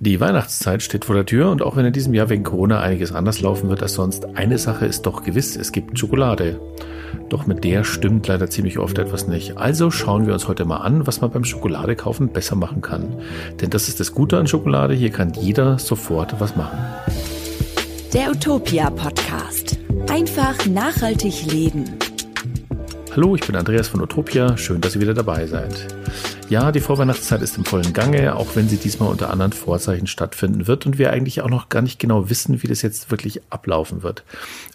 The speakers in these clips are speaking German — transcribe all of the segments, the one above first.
Die Weihnachtszeit steht vor der Tür und auch wenn in diesem Jahr wegen Corona einiges anders laufen wird als sonst, eine Sache ist doch gewiss, es gibt Schokolade. Doch mit der stimmt leider ziemlich oft etwas nicht. Also schauen wir uns heute mal an, was man beim Schokoladekaufen besser machen kann. Denn das ist das Gute an Schokolade, hier kann jeder sofort was machen. Der Utopia Podcast. Einfach nachhaltig leben. Hallo, ich bin Andreas von Utopia, schön, dass ihr wieder dabei seid. Ja, die Vorweihnachtszeit ist im vollen Gange, auch wenn sie diesmal unter anderen Vorzeichen stattfinden wird und wir eigentlich auch noch gar nicht genau wissen, wie das jetzt wirklich ablaufen wird.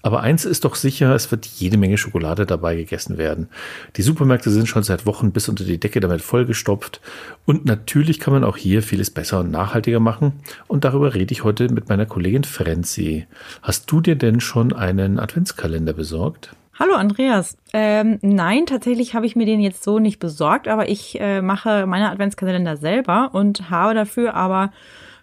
Aber eins ist doch sicher, es wird jede Menge Schokolade dabei gegessen werden. Die Supermärkte sind schon seit Wochen bis unter die Decke damit vollgestopft und natürlich kann man auch hier vieles besser und nachhaltiger machen und darüber rede ich heute mit meiner Kollegin Frenzi. Hast du dir denn schon einen Adventskalender besorgt? Hallo Andreas. Ähm, nein, tatsächlich habe ich mir den jetzt so nicht besorgt, aber ich äh, mache meine Adventskalender selber und habe dafür aber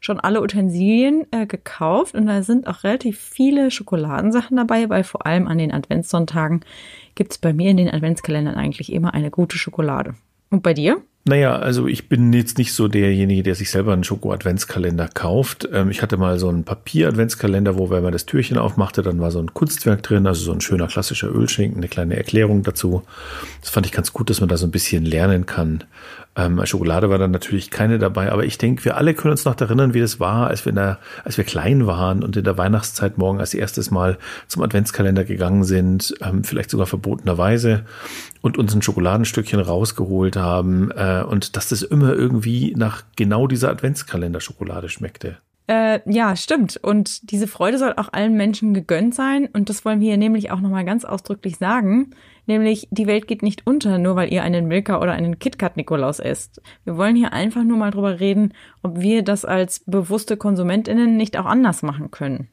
schon alle Utensilien äh, gekauft und da sind auch relativ viele Schokoladensachen dabei, weil vor allem an den Adventssonntagen gibt es bei mir in den Adventskalendern eigentlich immer eine gute Schokolade. Und bei dir? Naja, also ich bin jetzt nicht so derjenige, der sich selber einen Schoko-Adventskalender kauft. Ähm, ich hatte mal so einen Papier-Adventskalender, wo wenn man das Türchen aufmachte, dann war so ein Kunstwerk drin, also so ein schöner klassischer Ölschinken, eine kleine Erklärung dazu. Das fand ich ganz gut, dass man da so ein bisschen lernen kann. Ähm, Schokolade war dann natürlich keine dabei, aber ich denke, wir alle können uns noch erinnern, wie das war, als wir, in der, als wir klein waren und in der Weihnachtszeit morgen als erstes Mal zum Adventskalender gegangen sind, ähm, vielleicht sogar verbotenerweise und uns ein Schokoladenstückchen rausgeholt haben äh, und dass das immer irgendwie nach genau dieser Adventskalender-Schokolade schmeckte. Äh, ja, stimmt. Und diese Freude soll auch allen Menschen gegönnt sein. Und das wollen wir hier nämlich auch nochmal ganz ausdrücklich sagen. Nämlich, die Welt geht nicht unter, nur weil ihr einen Milka oder einen KitKat-Nikolaus esst. Wir wollen hier einfach nur mal drüber reden, ob wir das als bewusste KonsumentInnen nicht auch anders machen können.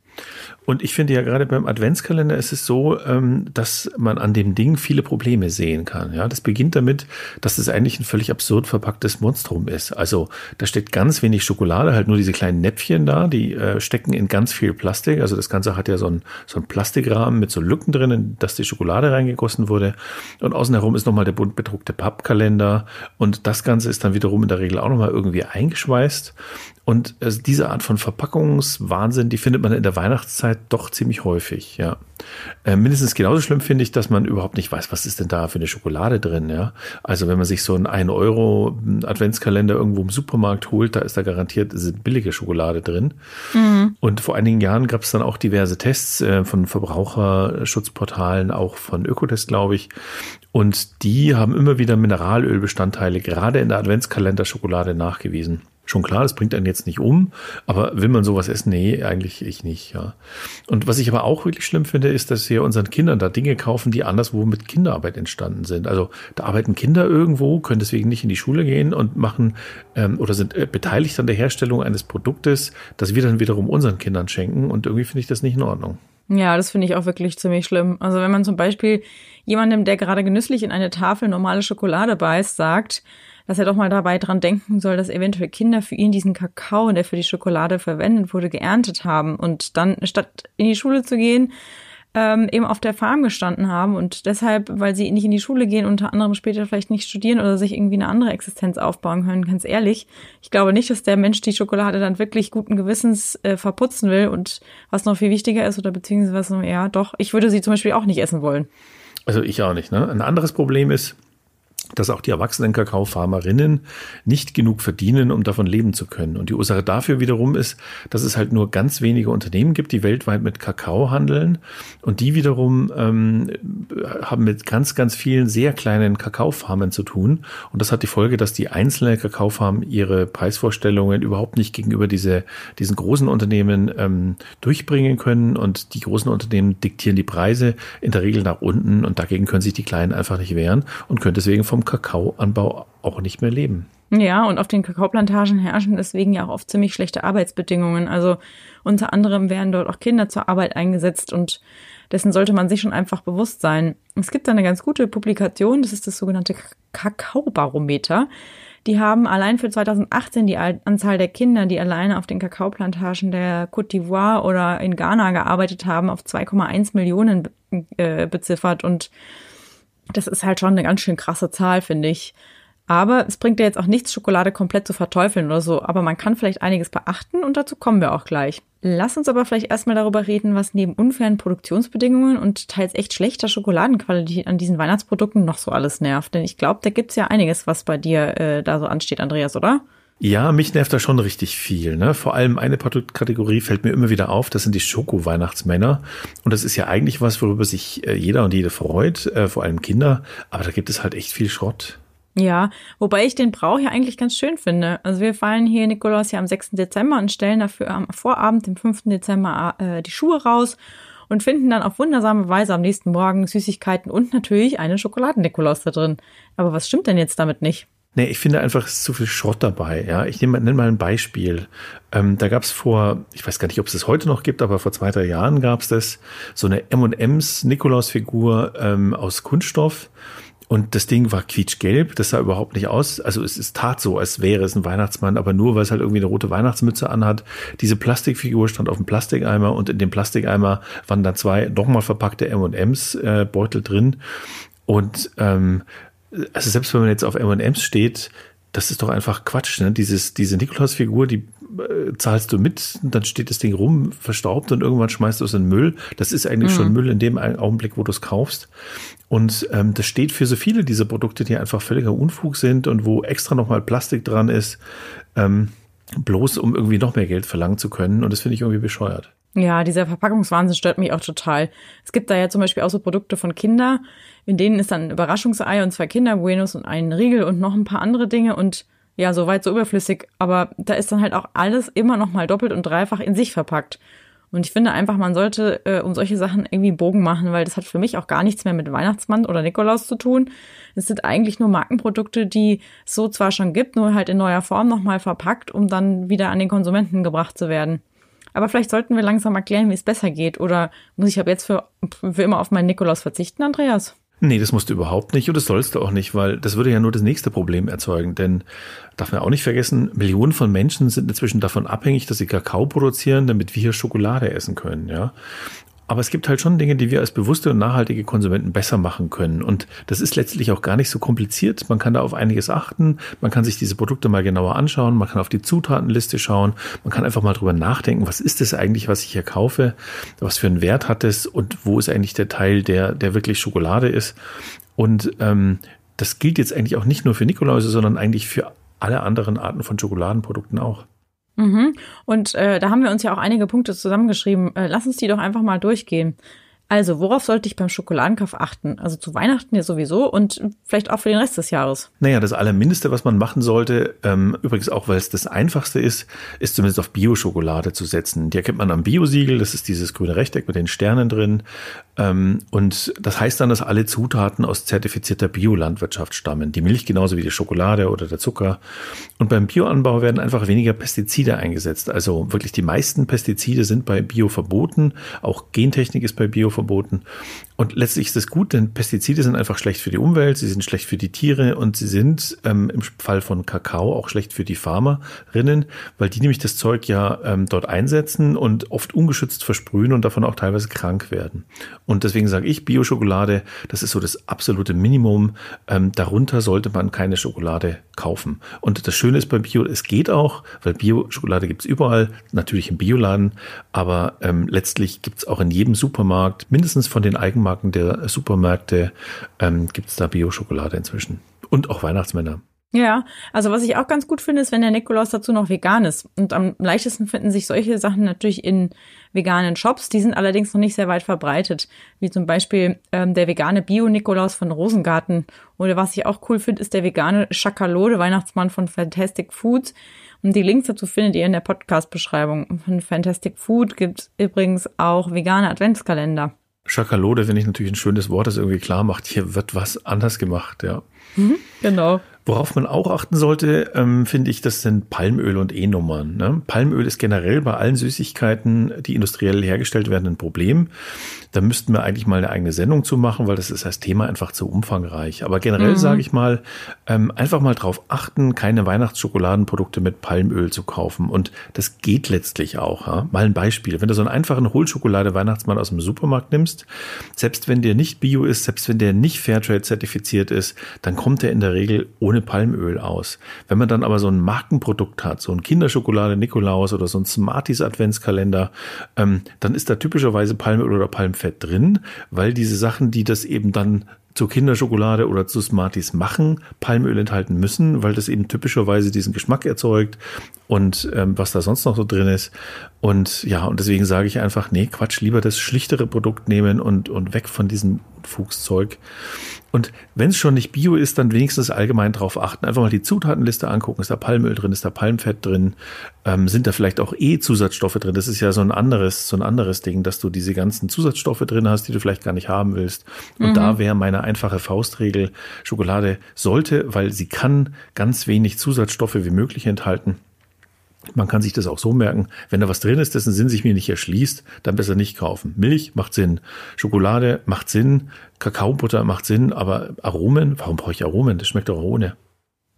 Und ich finde ja gerade beim Adventskalender ist es so, ähm, dass man an dem Ding viele Probleme sehen kann. Ja, das beginnt damit, dass es eigentlich ein völlig absurd verpacktes Monstrum ist. Also da steckt ganz wenig Schokolade, halt nur diese kleinen Näpfchen da, die äh, stecken in ganz viel Plastik. Also das Ganze hat ja so ein, so ein Plastikrahmen mit so Lücken drinnen, dass die Schokolade reingegossen wurde. Und außen herum ist nochmal der bunt bedruckte Pappkalender. Und das Ganze ist dann wiederum in der Regel auch nochmal irgendwie eingeschweißt. Und also diese Art von Verpackungswahnsinn, die findet man in der Weihnachtszeit doch ziemlich häufig, ja. Äh, mindestens genauso schlimm finde ich, dass man überhaupt nicht weiß, was ist denn da für eine Schokolade drin, ja. Also wenn man sich so einen 1 Euro Adventskalender irgendwo im Supermarkt holt, da ist da garantiert billige Schokolade drin. Mhm. Und vor einigen Jahren gab es dann auch diverse Tests äh, von Verbraucherschutzportalen, auch von Ökotest, glaube ich. Und die haben immer wieder Mineralölbestandteile gerade in der Adventskalender-Schokolade nachgewiesen. Schon klar, das bringt einen jetzt nicht um, aber will man sowas essen? Nee, eigentlich ich nicht, ja. Und was ich aber auch wirklich schlimm finde, ist, dass wir unseren Kindern da Dinge kaufen, die anderswo mit Kinderarbeit entstanden sind. Also da arbeiten Kinder irgendwo, können deswegen nicht in die Schule gehen und machen ähm, oder sind äh, beteiligt an der Herstellung eines Produktes, das wir dann wiederum unseren Kindern schenken. Und irgendwie finde ich das nicht in Ordnung. Ja, das finde ich auch wirklich ziemlich schlimm. Also wenn man zum Beispiel jemandem, der gerade genüsslich in eine Tafel normale Schokolade beißt, sagt, dass er doch mal dabei dran denken soll, dass eventuell Kinder für ihn diesen Kakao, der für die Schokolade verwendet wurde, geerntet haben und dann statt in die Schule zu gehen, ähm, eben auf der Farm gestanden haben und deshalb, weil sie nicht in die Schule gehen, unter anderem später vielleicht nicht studieren oder sich irgendwie eine andere Existenz aufbauen können, ganz ehrlich. Ich glaube nicht, dass der Mensch die Schokolade dann wirklich guten Gewissens äh, verputzen will und was noch viel wichtiger ist oder beziehungsweise, ja, doch, ich würde sie zum Beispiel auch nicht essen wollen. Also ich auch nicht. Ne? Ein anderes Problem ist, dass auch die erwachsenen Kakaofarmerinnen nicht genug verdienen, um davon leben zu können. Und die Ursache dafür wiederum ist, dass es halt nur ganz wenige Unternehmen gibt, die weltweit mit Kakao handeln. Und die wiederum ähm, haben mit ganz, ganz vielen sehr kleinen Kakaofarmen zu tun. Und das hat die Folge, dass die einzelnen Kakaofarmen ihre Preisvorstellungen überhaupt nicht gegenüber diese, diesen großen Unternehmen ähm, durchbringen können. Und die großen Unternehmen diktieren die Preise in der Regel nach unten. Und dagegen können sich die Kleinen einfach nicht wehren und können deswegen vom Kakaoanbau auch nicht mehr leben. Ja, und auf den Kakaoplantagen herrschen deswegen ja auch oft ziemlich schlechte Arbeitsbedingungen. Also unter anderem werden dort auch Kinder zur Arbeit eingesetzt und dessen sollte man sich schon einfach bewusst sein. Es gibt da eine ganz gute Publikation, das ist das sogenannte Kakaobarometer. Die haben allein für 2018 die Anzahl der Kinder, die alleine auf den Kakaoplantagen der Côte d'Ivoire oder in Ghana gearbeitet haben, auf 2,1 Millionen äh, beziffert und das ist halt schon eine ganz schön krasse Zahl, finde ich. Aber es bringt ja jetzt auch nichts, Schokolade komplett zu verteufeln oder so. Aber man kann vielleicht einiges beachten und dazu kommen wir auch gleich. Lass uns aber vielleicht erstmal darüber reden, was neben unfairen Produktionsbedingungen und teils echt schlechter Schokoladenqualität an diesen Weihnachtsprodukten noch so alles nervt. Denn ich glaube, da gibt's ja einiges, was bei dir äh, da so ansteht, Andreas, oder? Ja, mich nervt da schon richtig viel. Ne? Vor allem eine Produktkategorie fällt mir immer wieder auf, das sind die Schoko-Weihnachtsmänner. Und das ist ja eigentlich was, worüber sich äh, jeder und jede freut, äh, vor allem Kinder. Aber da gibt es halt echt viel Schrott. Ja, wobei ich den Brauch ja eigentlich ganz schön finde. Also wir feiern hier Nikolaus ja am 6. Dezember und stellen dafür am Vorabend, dem 5. Dezember, äh, die Schuhe raus und finden dann auf wundersame Weise am nächsten Morgen Süßigkeiten und natürlich einen Schokoladen-Nikolaus da drin. Aber was stimmt denn jetzt damit nicht? Nee, ich finde einfach, es ist zu viel Schrott dabei. Ja, ich nehme, nenne mal ein Beispiel. Ähm, da gab es vor, ich weiß gar nicht, ob es das heute noch gibt, aber vor zwei, drei Jahren gab es das, so eine M&M's Nikolaus-Figur ähm, aus Kunststoff. Und das Ding war quietschgelb, das sah überhaupt nicht aus. Also es ist tat so, als wäre es ein Weihnachtsmann, aber nur, weil es halt irgendwie eine rote Weihnachtsmütze anhat. Diese Plastikfigur stand auf dem Plastikeimer und in dem Plastikeimer waren dann zwei nochmal verpackte M&M's äh, Beutel drin. Und ähm, also selbst wenn man jetzt auf M&M's steht, das ist doch einfach Quatsch, ne? Dieses, diese Nikolaus-Figur, die äh, zahlst du mit, dann steht das Ding rum, verstaubt und irgendwann schmeißt du es in Müll. Das ist eigentlich mhm. schon Müll in dem Augenblick, wo du es kaufst. Und ähm, das steht für so viele dieser Produkte, die einfach völliger Unfug sind und wo extra nochmal Plastik dran ist, ähm, bloß um irgendwie noch mehr Geld verlangen zu können. Und das finde ich irgendwie bescheuert. Ja, dieser Verpackungswahnsinn stört mich auch total. Es gibt da ja zum Beispiel auch so Produkte von Kinder, in denen ist dann ein Überraschungsei und zwei Kinder-Buenos und ein Riegel und noch ein paar andere Dinge und ja, soweit so überflüssig. Aber da ist dann halt auch alles immer noch mal doppelt und dreifach in sich verpackt. Und ich finde einfach, man sollte äh, um solche Sachen irgendwie Bogen machen, weil das hat für mich auch gar nichts mehr mit Weihnachtsmann oder Nikolaus zu tun. Es sind eigentlich nur Markenprodukte, die es so zwar schon gibt, nur halt in neuer Form nochmal verpackt, um dann wieder an den Konsumenten gebracht zu werden. Aber vielleicht sollten wir langsam erklären, wie es besser geht. Oder muss ich ab jetzt für, für immer auf meinen Nikolaus verzichten, Andreas? Nee, das musst du überhaupt nicht und das sollst du auch nicht, weil das würde ja nur das nächste Problem erzeugen. Denn darf man auch nicht vergessen, Millionen von Menschen sind inzwischen davon abhängig, dass sie Kakao produzieren, damit wir hier Schokolade essen können, ja. Aber es gibt halt schon Dinge, die wir als bewusste und nachhaltige Konsumenten besser machen können. Und das ist letztlich auch gar nicht so kompliziert. Man kann da auf einiges achten. Man kann sich diese Produkte mal genauer anschauen. Man kann auf die Zutatenliste schauen. Man kann einfach mal drüber nachdenken, was ist das eigentlich, was ich hier kaufe? Was für einen Wert hat es? Und wo ist eigentlich der Teil, der, der wirklich Schokolade ist? Und ähm, das gilt jetzt eigentlich auch nicht nur für Nikoläuse, sondern eigentlich für alle anderen Arten von Schokoladenprodukten auch. Mhm. Und äh, da haben wir uns ja auch einige Punkte zusammengeschrieben. Äh, lass uns die doch einfach mal durchgehen. Also, worauf sollte ich beim Schokoladenkauf achten? Also zu Weihnachten ja sowieso und vielleicht auch für den Rest des Jahres. Naja, das Allermindeste, was man machen sollte, ähm, übrigens auch, weil es das Einfachste ist, ist zumindest auf Bio-Schokolade zu setzen. Die erkennt man am Bio-Siegel, das ist dieses grüne Rechteck mit den Sternen drin. Ähm, und das heißt dann, dass alle Zutaten aus zertifizierter Biolandwirtschaft stammen. Die Milch genauso wie die Schokolade oder der Zucker. Und beim Bioanbau werden einfach weniger Pestizide eingesetzt. Also wirklich die meisten Pestizide sind bei Bio verboten. Auch Gentechnik ist bei Bio verboten. Und letztlich ist es gut, denn Pestizide sind einfach schlecht für die Umwelt, sie sind schlecht für die Tiere und sie sind ähm, im Fall von Kakao auch schlecht für die Farmerinnen, weil die nämlich das Zeug ja ähm, dort einsetzen und oft ungeschützt versprühen und davon auch teilweise krank werden. Und deswegen sage ich, Bio-Schokolade, das ist so das absolute Minimum. Ähm, darunter sollte man keine Schokolade kaufen. Und das Schöne ist bei Bio, es geht auch, weil Bio-Schokolade gibt es überall, natürlich im Bioladen, aber ähm, letztlich gibt es auch in jedem Supermarkt, mindestens von den Eigenmarken, Eigenmarken der Supermärkte ähm, gibt es da Bio-Schokolade inzwischen. Und auch Weihnachtsmänner. Ja, also was ich auch ganz gut finde, ist, wenn der Nikolaus dazu noch vegan ist. Und am leichtesten finden sich solche Sachen natürlich in veganen Shops. Die sind allerdings noch nicht sehr weit verbreitet. Wie zum Beispiel ähm, der vegane Bio-Nikolaus von Rosengarten. Oder was ich auch cool finde, ist der vegane Chakalode Weihnachtsmann von Fantastic Foods. Und die Links dazu findet ihr in der Podcast-Beschreibung. Von Fantastic Food gibt es übrigens auch vegane Adventskalender. Schakalode finde ich natürlich ein schönes Wort, das irgendwie klar macht, hier wird was anders gemacht, ja. Mhm, genau. Worauf man auch achten sollte, ähm, finde ich, das sind Palmöl und E-Nummern. Ne? Palmöl ist generell bei allen Süßigkeiten, die industriell hergestellt werden, ein Problem. Da müssten wir eigentlich mal eine eigene Sendung zu machen, weil das ist als Thema einfach zu umfangreich. Aber generell mhm. sage ich mal, ähm, einfach mal drauf achten, keine Weihnachtsschokoladenprodukte mit Palmöl zu kaufen. Und das geht letztlich auch. Ja? Mal ein Beispiel. Wenn du so einen einfachen Hohlschokolade-Weihnachtsmann aus dem Supermarkt nimmst, selbst wenn der nicht bio ist, selbst wenn der nicht Fairtrade zertifiziert ist, dann kommt der in der Regel ohne Palmöl aus. Wenn man dann aber so ein Markenprodukt hat, so ein Kinderschokolade Nikolaus oder so ein Smarties Adventskalender, ähm, dann ist da typischerweise Palmöl oder Palmfett drin, weil diese Sachen, die das eben dann zur Kinderschokolade oder zu Smarties machen, Palmöl enthalten müssen, weil das eben typischerweise diesen Geschmack erzeugt und ähm, was da sonst noch so drin ist. Und ja, und deswegen sage ich einfach, nee, Quatsch, lieber das schlichtere Produkt nehmen und, und weg von diesem Fuchszeug. Und wenn es schon nicht Bio ist, dann wenigstens allgemein drauf achten. Einfach mal die Zutatenliste angucken. Ist da Palmöl drin? Ist da Palmfett drin? Ähm, sind da vielleicht auch E-Zusatzstoffe drin? Das ist ja so ein anderes, so ein anderes Ding, dass du diese ganzen Zusatzstoffe drin hast, die du vielleicht gar nicht haben willst. Und mhm. da wäre meine einfache Faustregel, Schokolade sollte, weil sie kann ganz wenig Zusatzstoffe wie möglich enthalten man kann sich das auch so merken, wenn da was drin ist, dessen Sinn sich mir nicht erschließt, dann besser nicht kaufen. Milch macht Sinn, Schokolade macht Sinn, Kakaobutter macht Sinn, aber Aromen, warum brauche ich Aromen? Das schmeckt doch ohne.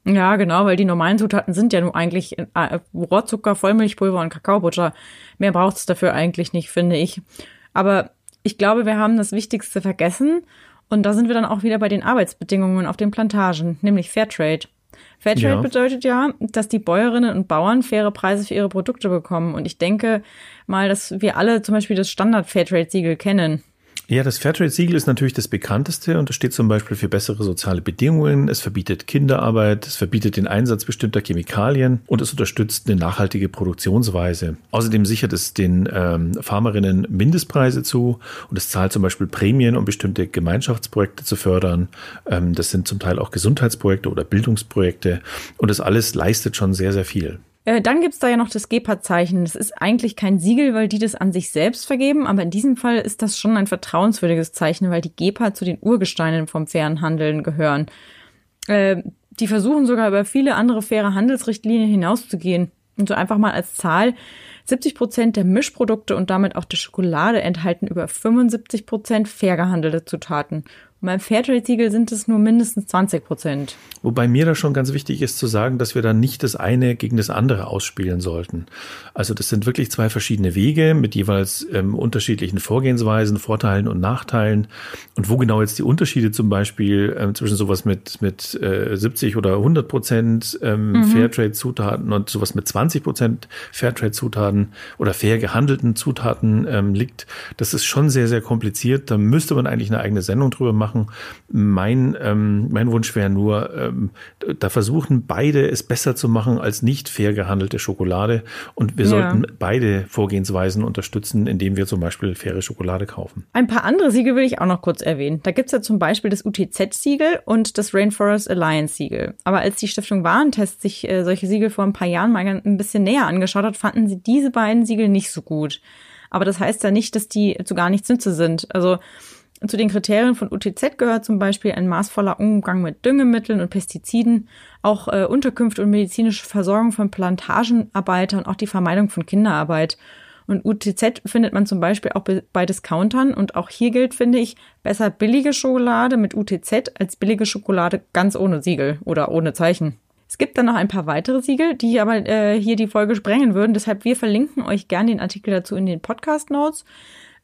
Ja, genau, weil die normalen Zutaten sind ja nur eigentlich äh, Rohrzucker, Vollmilchpulver und Kakaobutter. Mehr braucht es dafür eigentlich nicht, finde ich. Aber ich glaube, wir haben das Wichtigste vergessen. Und da sind wir dann auch wieder bei den Arbeitsbedingungen auf den Plantagen, nämlich Fairtrade. Fairtrade ja. bedeutet ja, dass die Bäuerinnen und Bauern faire Preise für ihre Produkte bekommen. Und ich denke mal, dass wir alle zum Beispiel das Standard Fairtrade-Siegel kennen. Ja, das Fairtrade-Siegel ist natürlich das bekannteste und es steht zum Beispiel für bessere soziale Bedingungen. Es verbietet Kinderarbeit, es verbietet den Einsatz bestimmter Chemikalien und es unterstützt eine nachhaltige Produktionsweise. Außerdem sichert es den ähm, Farmerinnen Mindestpreise zu und es zahlt zum Beispiel Prämien, um bestimmte Gemeinschaftsprojekte zu fördern. Ähm, das sind zum Teil auch Gesundheitsprojekte oder Bildungsprojekte und das alles leistet schon sehr, sehr viel. Äh, dann gibt's da ja noch das GEPA-Zeichen. Das ist eigentlich kein Siegel, weil die das an sich selbst vergeben, aber in diesem Fall ist das schon ein vertrauenswürdiges Zeichen, weil die GEPA zu den Urgesteinen vom fairen Handeln gehören. Äh, die versuchen sogar über viele andere faire Handelsrichtlinien hinauszugehen. Und so einfach mal als Zahl, 70 Prozent der Mischprodukte und damit auch der Schokolade enthalten über 75 Prozent fair gehandelte Zutaten. Und beim Fairtrade-Siegel sind es nur mindestens 20 Prozent. Wobei mir da schon ganz wichtig ist zu sagen, dass wir dann nicht das eine gegen das andere ausspielen sollten. Also das sind wirklich zwei verschiedene Wege mit jeweils ähm, unterschiedlichen Vorgehensweisen, Vorteilen und Nachteilen. Und wo genau jetzt die Unterschiede zum Beispiel ähm, zwischen sowas mit, mit äh, 70 oder 100 Prozent ähm, mhm. Fairtrade-Zutaten und sowas mit 20 Prozent Fairtrade-Zutaten oder fair gehandelten Zutaten ähm, liegt, das ist schon sehr, sehr kompliziert. Da müsste man eigentlich eine eigene Sendung drüber machen machen. Mein, ähm, mein Wunsch wäre nur, ähm, da versuchen beide es besser zu machen als nicht fair gehandelte Schokolade. Und wir ja. sollten beide Vorgehensweisen unterstützen, indem wir zum Beispiel faire Schokolade kaufen. Ein paar andere Siegel will ich auch noch kurz erwähnen. Da gibt's ja zum Beispiel das UTZ-Siegel und das Rainforest Alliance-Siegel. Aber als die Stiftung Warentest sich äh, solche Siegel vor ein paar Jahren mal ein bisschen näher angeschaut hat, fanden sie diese beiden Siegel nicht so gut. Aber das heißt ja nicht, dass die zu gar nichts nütze sind. Also zu den Kriterien von UTZ gehört zum Beispiel ein maßvoller Umgang mit Düngemitteln und Pestiziden, auch äh, Unterkünfte und medizinische Versorgung von Plantagenarbeitern, auch die Vermeidung von Kinderarbeit. Und UTZ findet man zum Beispiel auch bei Discountern. Und auch hier gilt, finde ich, besser billige Schokolade mit UTZ als billige Schokolade ganz ohne Siegel oder ohne Zeichen. Es gibt dann noch ein paar weitere Siegel, die aber äh, hier die Folge sprengen würden. Deshalb wir verlinken euch gerne den Artikel dazu in den Podcast Notes.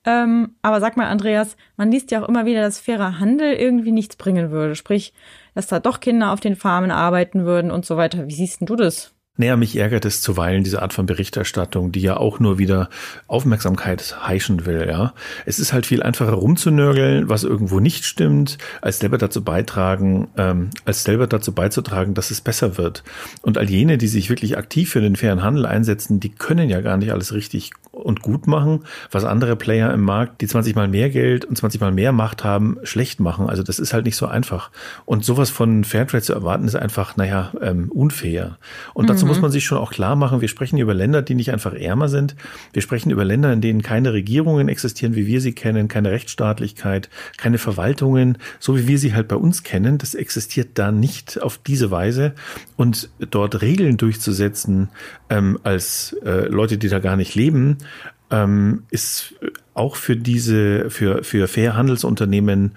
Ähm, aber sag mal, Andreas, man liest ja auch immer wieder, dass fairer Handel irgendwie nichts bringen würde. Sprich, dass da doch Kinder auf den Farmen arbeiten würden und so weiter. Wie siehst denn du das? Naja, mich ärgert es zuweilen, diese Art von Berichterstattung, die ja auch nur wieder Aufmerksamkeit heischen will, ja. Es ist halt viel einfacher rumzunörgeln, was irgendwo nicht stimmt, als selber dazu beitragen, ähm, als selber dazu beizutragen, dass es besser wird. Und all jene, die sich wirklich aktiv für den fairen Handel einsetzen, die können ja gar nicht alles richtig und gut machen, was andere Player im Markt, die 20 mal mehr Geld und 20 mal mehr Macht haben, schlecht machen. Also das ist halt nicht so einfach. Und sowas von Fairtrade zu erwarten, ist einfach, naja, ähm, unfair. Und dazu mhm. muss man sich schon auch klar machen, wir sprechen über Länder, die nicht einfach ärmer sind. Wir sprechen über Länder, in denen keine Regierungen existieren, wie wir sie kennen, keine Rechtsstaatlichkeit, keine Verwaltungen, so wie wir sie halt bei uns kennen. Das existiert da nicht auf diese Weise. Und dort Regeln durchzusetzen, ähm, als äh, Leute, die da gar nicht leben, ähm, ist auch für diese, für, für Fair Handelsunternehmen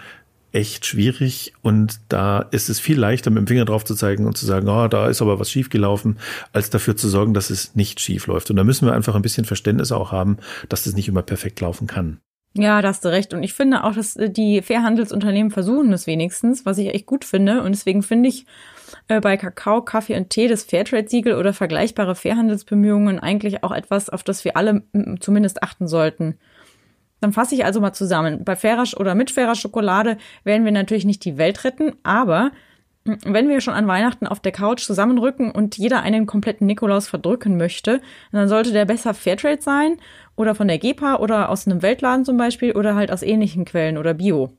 echt schwierig und da ist es viel leichter, mit dem Finger drauf zu zeigen und zu sagen, oh, da ist aber was schiefgelaufen, als dafür zu sorgen, dass es nicht schief läuft. Und da müssen wir einfach ein bisschen Verständnis auch haben, dass das nicht immer perfekt laufen kann. Ja, da hast du recht. Und ich finde auch, dass die Fairhandelsunternehmen versuchen es wenigstens, was ich echt gut finde. Und deswegen finde ich, äh, bei Kakao, Kaffee und Tee das Fairtrade-Siegel oder vergleichbare Fairhandelsbemühungen eigentlich auch etwas, auf das wir alle zumindest achten sollten. Dann fasse ich also mal zusammen. Bei fairer oder mit fairer Schokolade werden wir natürlich nicht die Welt retten, aber wenn wir schon an Weihnachten auf der Couch zusammenrücken und jeder einen kompletten Nikolaus verdrücken möchte, dann sollte der besser Fairtrade sein oder von der GEPA oder aus einem Weltladen zum Beispiel oder halt aus ähnlichen Quellen oder Bio.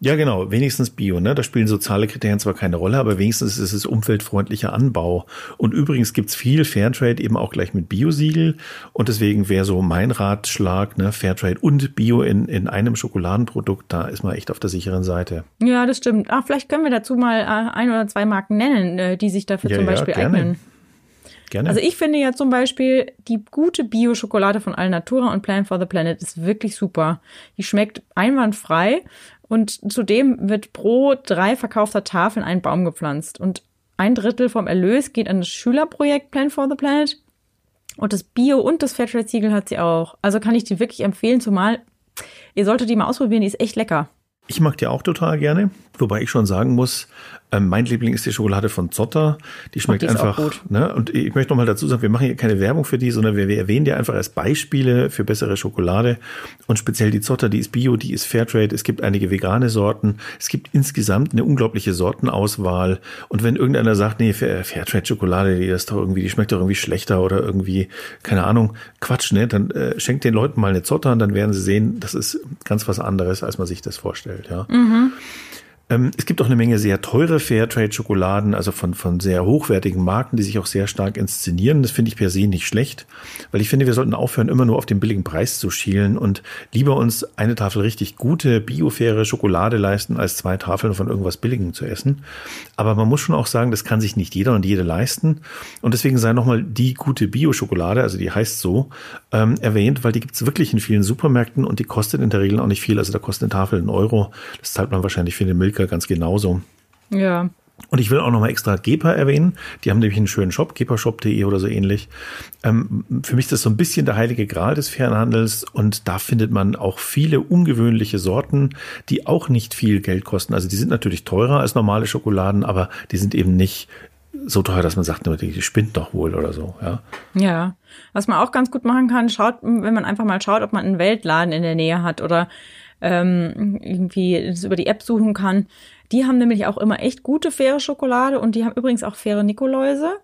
Ja, genau, wenigstens Bio, ne? Da spielen soziale Kriterien zwar keine Rolle, aber wenigstens ist es umweltfreundlicher Anbau. Und übrigens gibt's viel Fairtrade eben auch gleich mit Biosiegel. Und deswegen wäre so mein Ratschlag, ne, Fairtrade und Bio in, in einem Schokoladenprodukt, da ist man echt auf der sicheren Seite. Ja, das stimmt. Ah, vielleicht können wir dazu mal äh, ein oder zwei Marken nennen, äh, die sich dafür ja, zum Beispiel ja, eignen. Gerne. Also ich finde ja zum Beispiel die gute Bio-Schokolade von Alnatura und Plan for the Planet ist wirklich super. Die schmeckt einwandfrei und zudem wird pro drei verkaufter Tafeln ein Baum gepflanzt. Und ein Drittel vom Erlös geht an das Schülerprojekt Plan for the Planet. Und das Bio- und das Fairtrade-Siegel hat sie auch. Also kann ich die wirklich empfehlen, zumal ihr solltet die mal ausprobieren, die ist echt lecker. Ich mag die auch total gerne, wobei ich schon sagen muss, ähm, mein Liebling ist die Schokolade von Zotter. Die schmeckt die einfach. Ne? Und ich möchte noch mal dazu sagen, wir machen hier keine Werbung für die, sondern wir, wir erwähnen die einfach als Beispiele für bessere Schokolade. Und speziell die Zotter, die ist Bio, die ist Fairtrade. Es gibt einige vegane Sorten. Es gibt insgesamt eine unglaubliche Sortenauswahl. Und wenn irgendeiner sagt, nee, Fairtrade-Schokolade, die ist doch irgendwie, die schmeckt doch irgendwie schlechter oder irgendwie, keine Ahnung, Quatsch, ne? Dann äh, schenkt den Leuten mal eine Zotter und dann werden sie sehen, das ist ganz was anderes, als man sich das vorstellt, ja. Mhm. Ähm, es gibt auch eine Menge sehr teure Fairtrade-Schokoladen, also von, von sehr hochwertigen Marken, die sich auch sehr stark inszenieren. Das finde ich per se nicht schlecht, weil ich finde, wir sollten aufhören, immer nur auf den billigen Preis zu schielen und lieber uns eine Tafel richtig gute, biofaire Schokolade leisten, als zwei Tafeln von irgendwas Billigem zu essen. Aber man muss schon auch sagen, das kann sich nicht jeder und jede leisten. Und deswegen sei nochmal die gute Bio-Schokolade, also die heißt so, ähm, erwähnt, weil die gibt es wirklich in vielen Supermärkten und die kostet in der Regel auch nicht viel. Also da kostet eine Tafel einen Euro. Das zahlt man wahrscheinlich für eine Milk Milka ganz genauso. Ja. Und ich will auch nochmal extra Gepa erwähnen. Die haben nämlich einen schönen Shop, gepashop.de oder so ähnlich. Ähm, für mich ist das so ein bisschen der heilige Gral des Fernhandels und da findet man auch viele ungewöhnliche Sorten, die auch nicht viel Geld kosten. Also die sind natürlich teurer als normale Schokoladen, aber die sind eben nicht so teuer, dass man sagt, die spinnt doch wohl oder so, ja. Ja. Was man auch ganz gut machen kann, schaut, wenn man einfach mal schaut, ob man einen Weltladen in der Nähe hat oder ähm, irgendwie das über die App suchen kann. Die haben nämlich auch immer echt gute faire Schokolade und die haben übrigens auch faire Nikoläuse.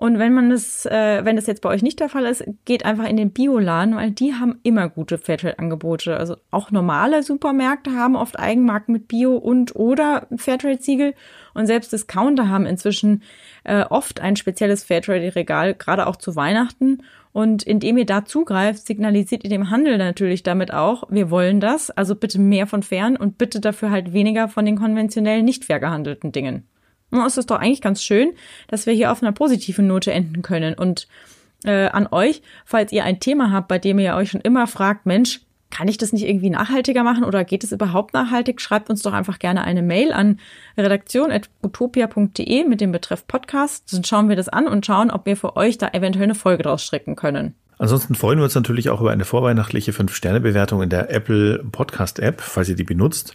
Und wenn man das, äh, wenn das jetzt bei euch nicht der Fall ist, geht einfach in den Bioladen, weil die haben immer gute Fairtrade-Angebote. Also auch normale Supermärkte haben oft Eigenmarken mit Bio und oder Fairtrade-Siegel. Und selbst Discounter haben inzwischen äh, oft ein spezielles Fairtrade-Regal, gerade auch zu Weihnachten. Und indem ihr da zugreift, signalisiert ihr dem Handel natürlich damit auch, wir wollen das, also bitte mehr von fern und bitte dafür halt weniger von den konventionellen, nicht fair gehandelten Dingen. Und es ist doch eigentlich ganz schön, dass wir hier auf einer positiven Note enden können. Und äh, an euch, falls ihr ein Thema habt, bei dem ihr euch schon immer fragt, Mensch, kann ich das nicht irgendwie nachhaltiger machen oder geht es überhaupt nachhaltig? Schreibt uns doch einfach gerne eine Mail an redaktion.utopia.de mit dem Betreff Podcast. Dann schauen wir das an und schauen, ob wir für euch da eventuell eine Folge draus stricken können. Ansonsten freuen wir uns natürlich auch über eine vorweihnachtliche 5-Sterne-Bewertung in der Apple Podcast App, falls ihr die benutzt.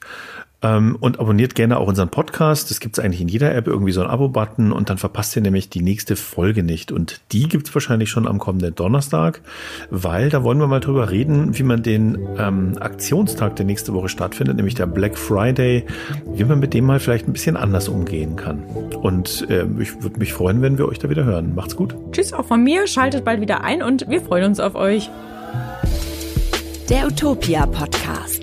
Ähm, und abonniert gerne auch unseren Podcast. Das gibt es eigentlich in jeder App irgendwie so ein Abo-Button und dann verpasst ihr nämlich die nächste Folge nicht. Und die gibt es wahrscheinlich schon am kommenden Donnerstag, weil da wollen wir mal drüber reden, wie man den ähm, Aktionstag, der nächste Woche stattfindet, nämlich der Black Friday, wie man mit dem mal vielleicht ein bisschen anders umgehen kann. Und äh, ich würde mich freuen, wenn wir euch da wieder hören. Macht's gut. Tschüss auch von mir, schaltet bald wieder ein und wir freuen uns auf euch. Der Utopia Podcast.